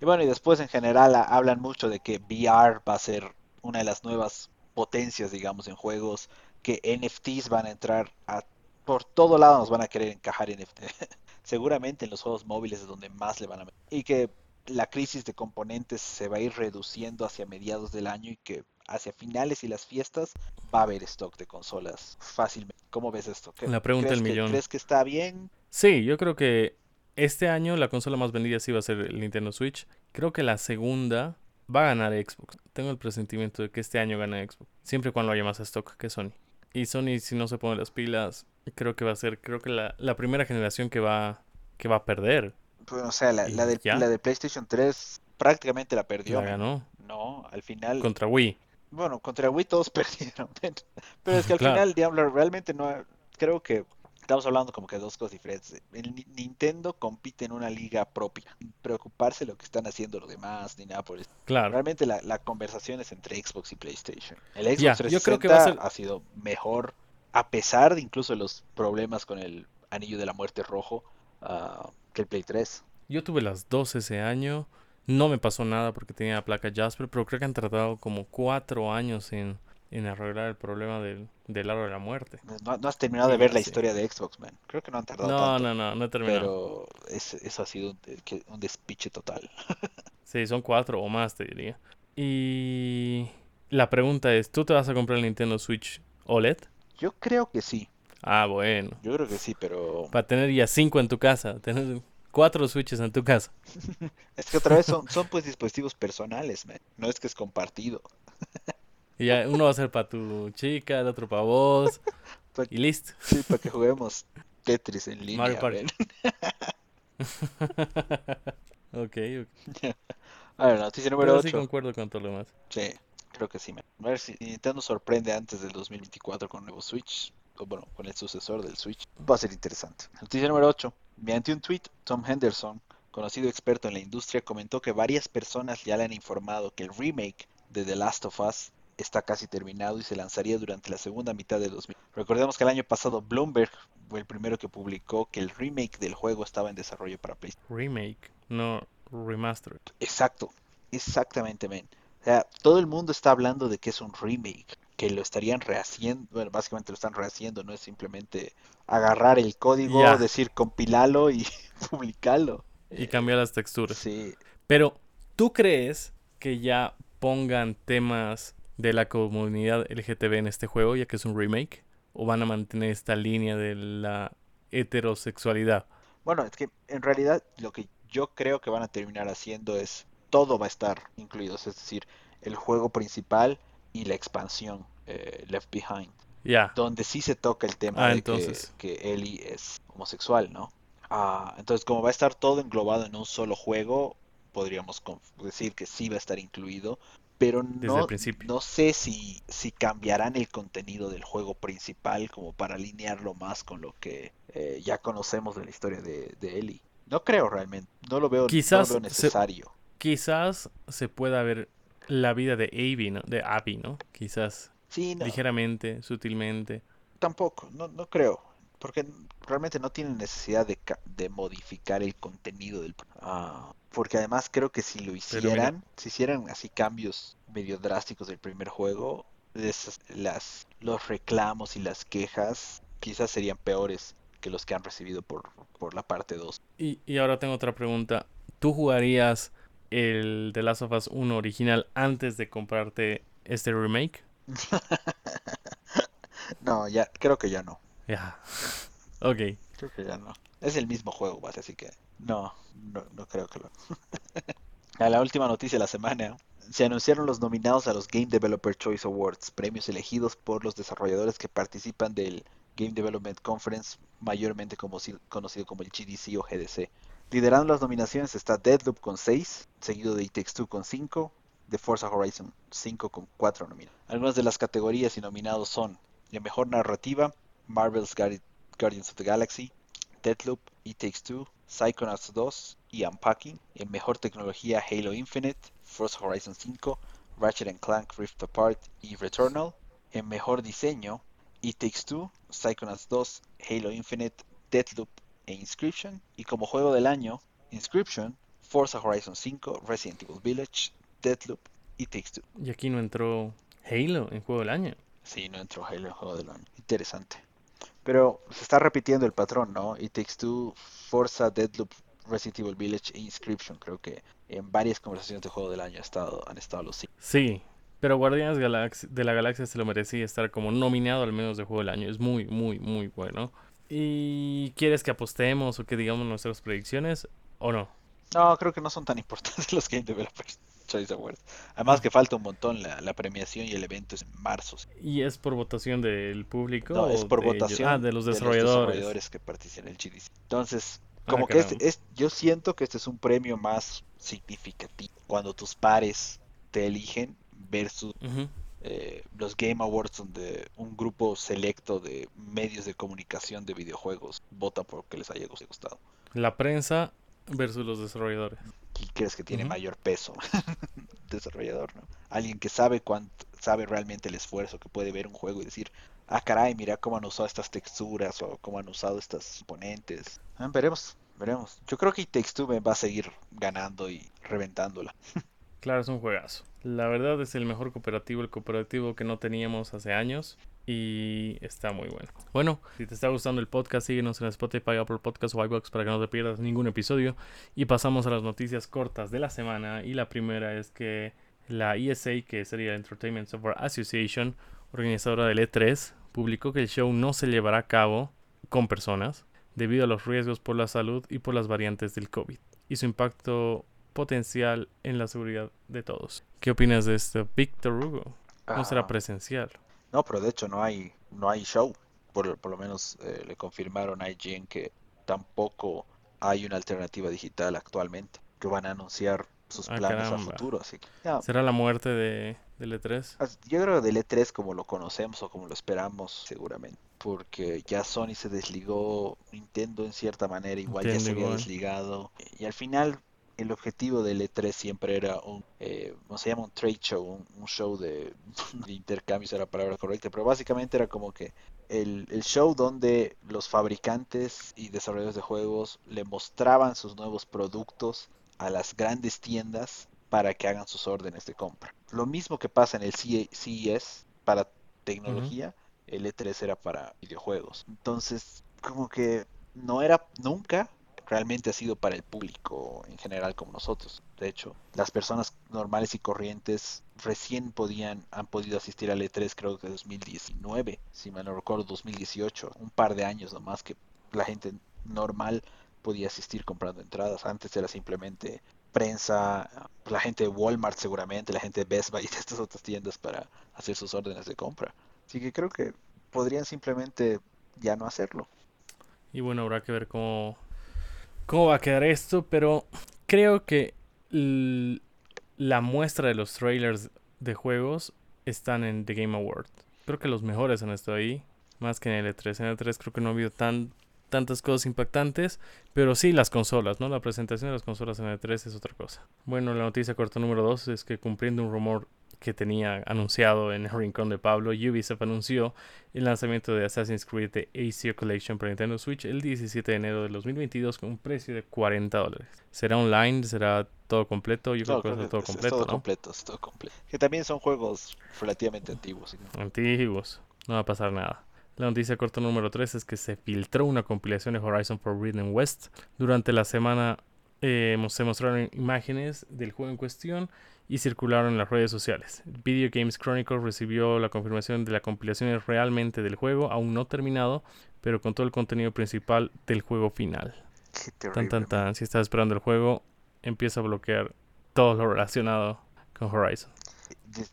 Y bueno, y después en general a- hablan mucho de que VR va a ser una de las nuevas potencias, digamos, en juegos, que NFTs van a entrar a por todo lado nos van a querer encajar NFT. Seguramente en los juegos móviles es donde más le van a meter. Y que la crisis de componentes se va a ir reduciendo hacia mediados del año y que hacia finales y las fiestas va a haber stock de consolas fácilmente. ¿Cómo ves esto? ¿Qué- La pregunta ¿crees del que- millón. ¿Crees que está bien? Sí, yo creo que este año la consola más vendida sí va a ser el Nintendo Switch. Creo que la segunda va a ganar Xbox. Tengo el presentimiento de que este año gana Xbox. Siempre cuando haya más stock que Sony. Y Sony, si no se pone las pilas, creo que va a ser, creo que la, la primera generación que va, que va a perder. Pues, o sea, la, la, de, ya. la de PlayStation 3 prácticamente la perdió. La ganó. No, al final. Contra Wii. Bueno, contra Wii todos perdieron. Pero es que al Claro. final, Diablo, realmente no. Creo que estamos hablando como que dos cosas diferentes. El Ni- Nintendo compite en una liga propia. Sin preocuparse de lo que están haciendo los demás ni nada por eso. Claro. Realmente la, la conversación es entre Xbox y PlayStation. El Xbox Ya, 360 yo creo que va a ser- ha sido mejor, a pesar de incluso los problemas con el anillo de la muerte rojo, ah, que el Play 3. Yo tuve las dos ese año. No me pasó nada porque tenía la placa Jasper, pero creo que han tardado como cuatro años en, en arreglar el problema del, del aro de la muerte. No, no has terminado Sí, de ver la historia de Xbox, man. Creo que no han tardado No, tanto. no, no, no he terminado. Pero es- eso ha sido un, un despiche total. Sí, son cuatro o más, te diría. Y la pregunta es, ¿tú te vas a comprar el Nintendo Switch OLED? Yo creo que sí. Ah, bueno. Yo creo que sí, pero Para tener ya cinco en tu casa, tener cuatro Switches en tu casa. es que otra vez son, son pues dispositivos personales, man. No es que es compartido. Y ya uno va a ser para tu chica, el otro para vos. Pa- Y listo. Sí, para que juguemos Tetris en línea, Mario Party. Ok, ok. A ver, noticia número Pero sí 8. concuerdo con todo lo demás. Sí, creo que sí. man. A ver si Nintendo sorprende antes del 2024 con nuevo Switch. O bueno, con el sucesor del Switch. Va a ser interesante. Noticia número 8. Mediante un tweet, Tom Henderson, conocido experto en la industria, comentó que varias personas ya le han informado que el remake de The Last of Us está casi terminado y se lanzaría durante la segunda mitad del 2000. Recordemos que el año pasado Bloomberg fue el primero que publicó que el remake del juego estaba en desarrollo para PlayStation. Remake, no remastered. Exacto, exactamente, men. O sea, todo el mundo está hablando de que es un remake, que lo estarían rehaciendo, bueno, básicamente lo están rehaciendo, no es simplemente agarrar el código, decir compilalo y publicarlo. Y cambiar las texturas. Sí, Pero, ¿tú crees que ya pongan temas de la comunidad LGTB en este juego, ya que es un remake? ¿O van a mantener esta línea de la heterosexualidad? bueno, es que en realidad lo que yo creo que van a terminar haciendo es todo va a estar incluido, es decir, el juego principal y la expansión eh, Left Behind. Donde sí se toca el tema Ah, de entonces. que, que Ellie es homosexual, ¿no? Ah, entonces, como va a estar todo englobado en un solo juego, podríamos decir que sí va a estar incluido, pero no, no sé si, si cambiarán el contenido del juego principal como para alinearlo más con lo que eh, ya conocemos de la historia de, de Ellie. No creo realmente, no lo veo, no lo Quizás veo se- necesario. Quizás se pueda ver la vida de Abby, ¿no? De Abby, ¿no? Quizás Sí, no, ligeramente, sutilmente. Tampoco, no, no creo, porque realmente no tienen necesidad de, ca- de modificar el contenido del... Ah, porque además creo que si lo hicieran, si hicieran así cambios medio drásticos del primer juego, las, los reclamos y las quejas quizás serían peores que los que han recibido por, por la parte 2. Y, y ahora tengo otra pregunta. ¿Tú jugarías el The Last of Us 1 original antes de comprarte este remake? No, ya, creo que ya no. Ya. Ok. Creo que ya no. Es el mismo juego, ¿vale? Así que no, no, no creo que lo. A la última noticia de la semana. Se anunciaron los nominados a los Game Developer Choice Awards, premios elegidos por los desarrolladores que participan del Game Development Conference, mayormente como, conocido como el GDC o GDC. Liderando las nominaciones está Deadloop con 6, seguido de It Takes con 5, de Forza Horizon 5 con 4 nominados. Algunas de las categorías y nominados son la mejor narrativa, Marvel's Guardi- Guardians of the Galaxy, Deadloop, It Takes Two, Psychonauts 2 y Unpacking. En mejor tecnología, Halo Infinite, Forza Horizon 5, Ratchet and Clank Rift Apart y Returnal. En mejor diseño, It Takes Two, Psychonauts 2, Halo Infinite, Deadloop e Inscription. Y como juego del año, Inscription, Forza Horizon 5, Resident Evil Village, Deadloop y Takes Two. Y aquí no entró Halo en juego del año. Sí, no entró Halo en juego del año. Interesante. Pero se está repitiendo el patrón, ¿no? It Takes Two, Forza, Deadloop, Resident Evil Village e Inscription. Creo que en varias conversaciones de juego del año ha estado, han estado los cinco. Sí. Pero Guardianes de la Galaxia se lo merecía estar como nominado al menos de juego del año. Es muy, muy, muy bueno. ¿Y quieres que apostemos o que digamos nuestras predicciones o no? No, creo que no son tan importantes los Game Developers Choice Awards. Además que falta un montón la, la premiación y el evento es en marzo. ¿Y es por votación del público? No, es por de votación Ah, de los desarrolladores. que participan en el GDC. Entonces, Como que este, es, yo siento que este es un premio más significativo. Cuando tus pares te eligen versus eh, los Game Awards donde un grupo selecto de medios de comunicación de videojuegos vota por que les haya gustado. La prensa versus los desarrolladores. ¿Quién crees que tiene mayor peso? Desarrollador, ¿no? Alguien que sabe cuánto, sabe realmente el esfuerzo que puede ver un juego y decir, ah caray, mira cómo han usado estas texturas o cómo han usado estas componentes. Ah, veremos, veremos. Yo creo que It va a seguir ganando y reventándola. Claro, es un juegazo. La verdad es el mejor cooperativo, el cooperativo que no teníamos hace años. Y está muy bueno. Bueno, si te está gustando el podcast, síguenos en Spotify, Apple Podcast o iBox para que no te pierdas ningún episodio. Y pasamos a las noticias cortas de la semana. Y la primera es que la ESA, que sería Entertainment Software Association, organizadora del E3, publicó que el show no se llevará a cabo con personas debido a los riesgos por la salud y por las variantes del COVID y su impacto potencial en la seguridad de todos. ¿Qué opinas de esto, Víctor Hugo? No será ah. presencial. No, pero de hecho no hay, no hay show. Por, por lo menos eh, le confirmaron a IGN que tampoco hay una alternativa digital actualmente. Que van a anunciar sus ah, planes a futuro. Así ¿Será la muerte de, del E3? Yo creo que del E3 como lo conocemos o como lo esperamos, seguramente. Porque ya Sony se desligó, Nintendo en cierta manera igual ya se había desligado. Y al final el objetivo del E3 siempre era un, eh, se llama un trade show, un, show de, intercambio, era la palabra correcta, pero básicamente era como que el, show donde los fabricantes y desarrolladores de juegos le mostraban sus nuevos productos a las grandes tiendas para que hagan sus órdenes de compra. Lo mismo que pasa en el CES para tecnología, el E3 era para videojuegos. Entonces, como que no era nunca realmente ha sido para el público en general como nosotros. De hecho, las personas normales y corrientes recién podían, han podido asistir al E3 creo que 2019, si me no recuerdo 2018, un par de años nomás que la gente normal podía asistir comprando entradas. Antes era simplemente prensa, la gente de Walmart seguramente, la gente de Best Buy y de estas otras tiendas para hacer sus órdenes de compra. Así que creo que podrían simplemente ya no hacerlo. Y bueno, habrá que ver cómo cómo va a quedar esto, pero creo que la muestra de los trailers de juegos están en The Game Award. Creo que los mejores han estado ahí, más que en el E3. En el E3 creo que no ha habido tan, tantas cosas impactantes, pero sí las consolas, ¿no? La presentación de las consolas en el E3 es otra cosa. Bueno, la noticia corta número 2 es que cumpliendo un rumor que tenía anunciado en el rincón de Pablo, Ubisoft anunció el lanzamiento de Assassin's Creed The Asia Collection para Nintendo Switch el 17 de enero de 2022 con un precio de 40 dólares. ¿Será online? ¿Será todo completo? Yo creo que va todo completo. todo completo, todo completo. Que también son juegos relativamente antiguos. Antiguos. No va a pasar nada. La noticia corta número 3 es que se filtró una compilación de Horizon Forbidden West. Durante la semana eh, se mostraron imágenes del juego en cuestión y circularon en las redes sociales. Video Games Chronicle recibió la confirmación de la compilación realmente del juego, aún no terminado, pero con todo el contenido principal del juego final. tan tan tan, si estás esperando el juego, empieza a bloquear todo lo relacionado con Horizon.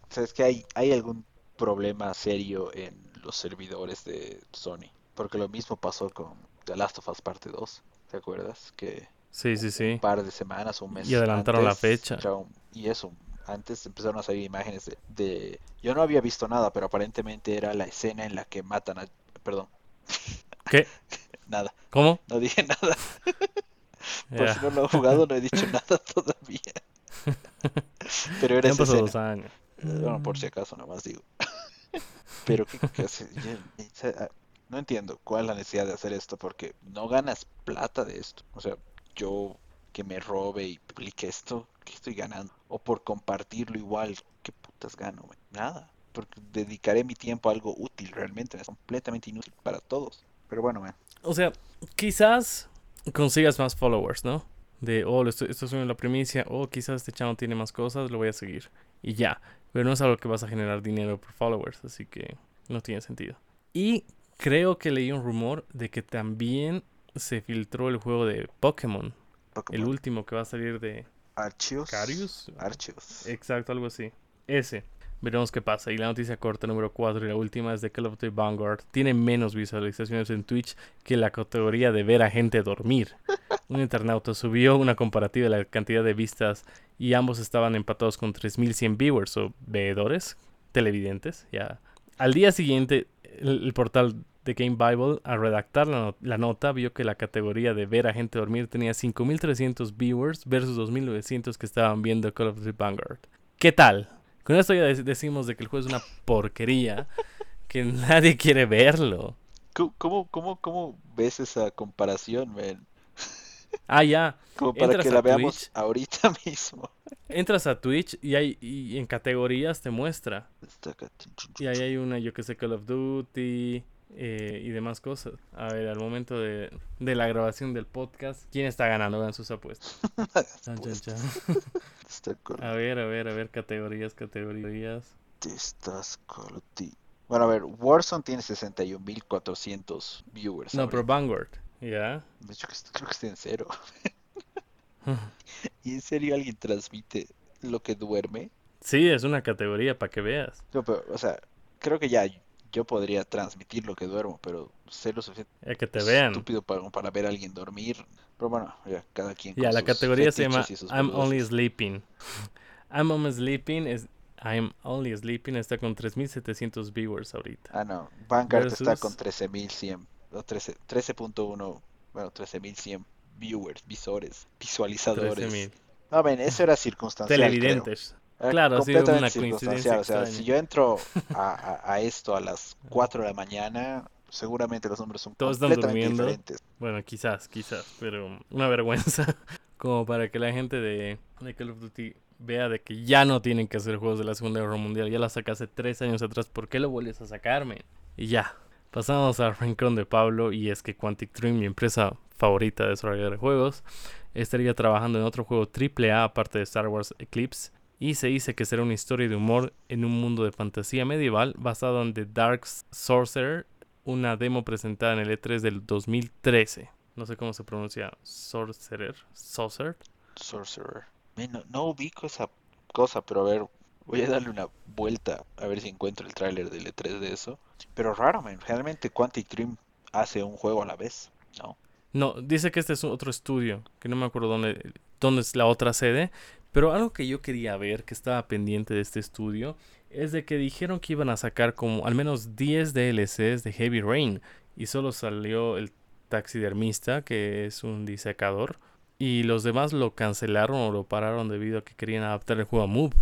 ¿Sabes que hay, hay algún problema serio en los servidores de Sony? Porque lo mismo pasó con The Last of Us Parte 2, ¿te acuerdas? Que Sí, sí, sí. Un par de semanas, un mes. Y adelantaron la fecha. Y eso, antes empezaron a salir imágenes de, Yo no había visto nada, pero aparentemente era la escena en la que matan a... Perdón. ¿Qué? nada. ¿Cómo? No dije nada. Por si no lo he jugado, no he dicho nada todavía. pero era esa dos años. Bueno, por si acaso, nomás digo. pero ¿qué, qué hace? No entiendo cuál es la necesidad de hacer esto, porque no ganas plata de esto. O sea, yo que me robe y publique esto, ¿qué estoy ganando? O por compartirlo igual, ¿qué putas gano? Nada. Porque dedicaré mi tiempo a algo útil realmente, es completamente inútil para todos. Pero bueno, man. O sea, quizás consigas más followers, ¿no? De, oh, esto, esto es la primicia, oh, quizás este channel tiene más cosas, lo voy a seguir. Y ya. Pero no es algo que vas a generar dinero por followers, así que no tiene sentido. Y creo que leí un rumor de que también se filtró el juego de Pokémon. El último que va a salir de Archios. Carius. Archios. Exacto, algo así. Ese. Veremos qué pasa. Y la noticia corta número 4 y la última es de Call of Duty Vanguard. Tiene menos visualizaciones en Twitch que la categoría de ver a gente dormir. un internauta subió una comparativa de la cantidad de vistas y ambos estaban empatados con 3100 viewers o veedores, televidentes, ya. Al día siguiente, el, el portal de Game Bible, al redactar la, no- la nota, vio que la categoría de ver a gente dormir tenía 5300 viewers versus 2900 que estaban viendo Call of Duty Vanguard. ¿Qué tal? Con esto ya dec- decimos de que el juego es una porquería, que nadie quiere verlo. ¿Cómo, cómo, cómo, ves esa comparación, man? Ah, ya. Como para Entras que la veamos ahorita mismo. Entras a Twitch y, hay, y en categorías te muestra. Y ahí hay una, yo que sé, Call of Duty eh, y demás cosas. A ver, al momento de, de la grabación del podcast, ¿quién está ganando? Hagan sus apuestas. Chan, chan, Pues, chan. está con- A ver, a ver, a ver, categorías, categorías. Estás Call of Duty. Bueno, a ver, Warzone tiene 61.400 viewers. No, pero. Vanguard, ¿ya? De hecho, creo que está en cero. ¿Y en serio alguien transmite lo que duerme? Sí, es una categoría para que veas. No, pero, o sea, creo que ya yo podría transmitir lo que duermo, pero sé lo suficiente Es que te vean. estúpido para, para ver a alguien dormir. Pero bueno, ya, cada quien Ya, con la categoría se llama I'm Only boludeces. Sleeping. I'm Only Sleeping es I'm Only Sleeping está con 3700 viewers ahorita. Ah, no. Vanguard está Versus- con 13.100. No, 13 13.1. Bueno, 13.100 viewers, visores, visualizadores. 13000 No, ven, eso era circunstancial. televidentes. Era Claro, ha sido completamente una coincidencia. O sea, si yo entro a, a- a esto a las 4 de la mañana, seguramente los números son Todos están completamente durmiendo. diferentes. Bueno, quizás, quizás, pero una vergüenza. Como para que la gente de, de Call of Duty vea de que ya no tienen que hacer juegos de la Segunda Guerra Mundial. Ya la sacaste tres años atrás. ¿Por qué lo vuelves a sacarme? Y ya. Pasamos al rincón de Pablo. Y es que Quantic Dream, mi empresa favorita de desarrollar de juegos, estaría trabajando en otro juego AAA aparte de Star Wars Eclipse. Y se dice que será una historia de humor en un mundo de fantasía medieval basado en The Dark Sorcerer, una demo presentada en el E3 del 2013. No sé cómo se pronuncia. Sorcerer. Sorcerer. Sorcerer. No, no ubico esa cosa, pero a ver, voy a darle una vuelta a ver si encuentro el tráiler del E3 de eso. Pero raro, man. Realmente Quantic Dream hace un juego a la vez, ¿no? No, dice que este es otro estudio, que no me acuerdo dónde, dónde es la otra sede, pero algo que yo quería ver, que estaba pendiente de este estudio, es de que dijeron que iban a sacar como al menos 10 DLCs de Heavy Rain, y solo salió el taxidermista, que es un disecador, y los demás lo cancelaron o lo pararon debido a que querían adaptar el juego a Move.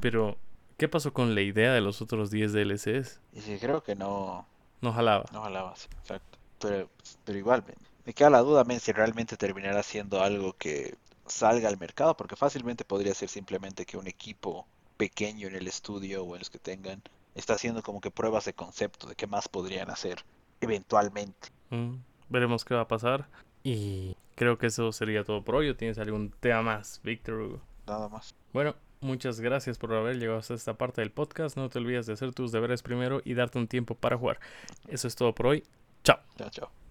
Pero, ¿qué pasó con la idea de los otros 10 DLCs? Y sí, creo que no, No jalaba. no jalaba, sí, exacto. Pero, pero igual, me queda la duda, men, si realmente terminará siendo algo que salga al mercado, porque fácilmente podría ser simplemente que un equipo pequeño en el estudio o en los que tengan está haciendo como que pruebas de concepto de qué más podrían hacer eventualmente. Mm, veremos qué va a pasar. Y creo que eso sería todo por hoy. ¿O tienes algún tema más, Víctor Hugo? Nada más. Bueno, muchas gracias por haber llegado hasta esta parte del podcast. No te olvides de hacer tus deberes primero y darte un tiempo para jugar. Eso es todo por hoy. Chao. Chao, chao.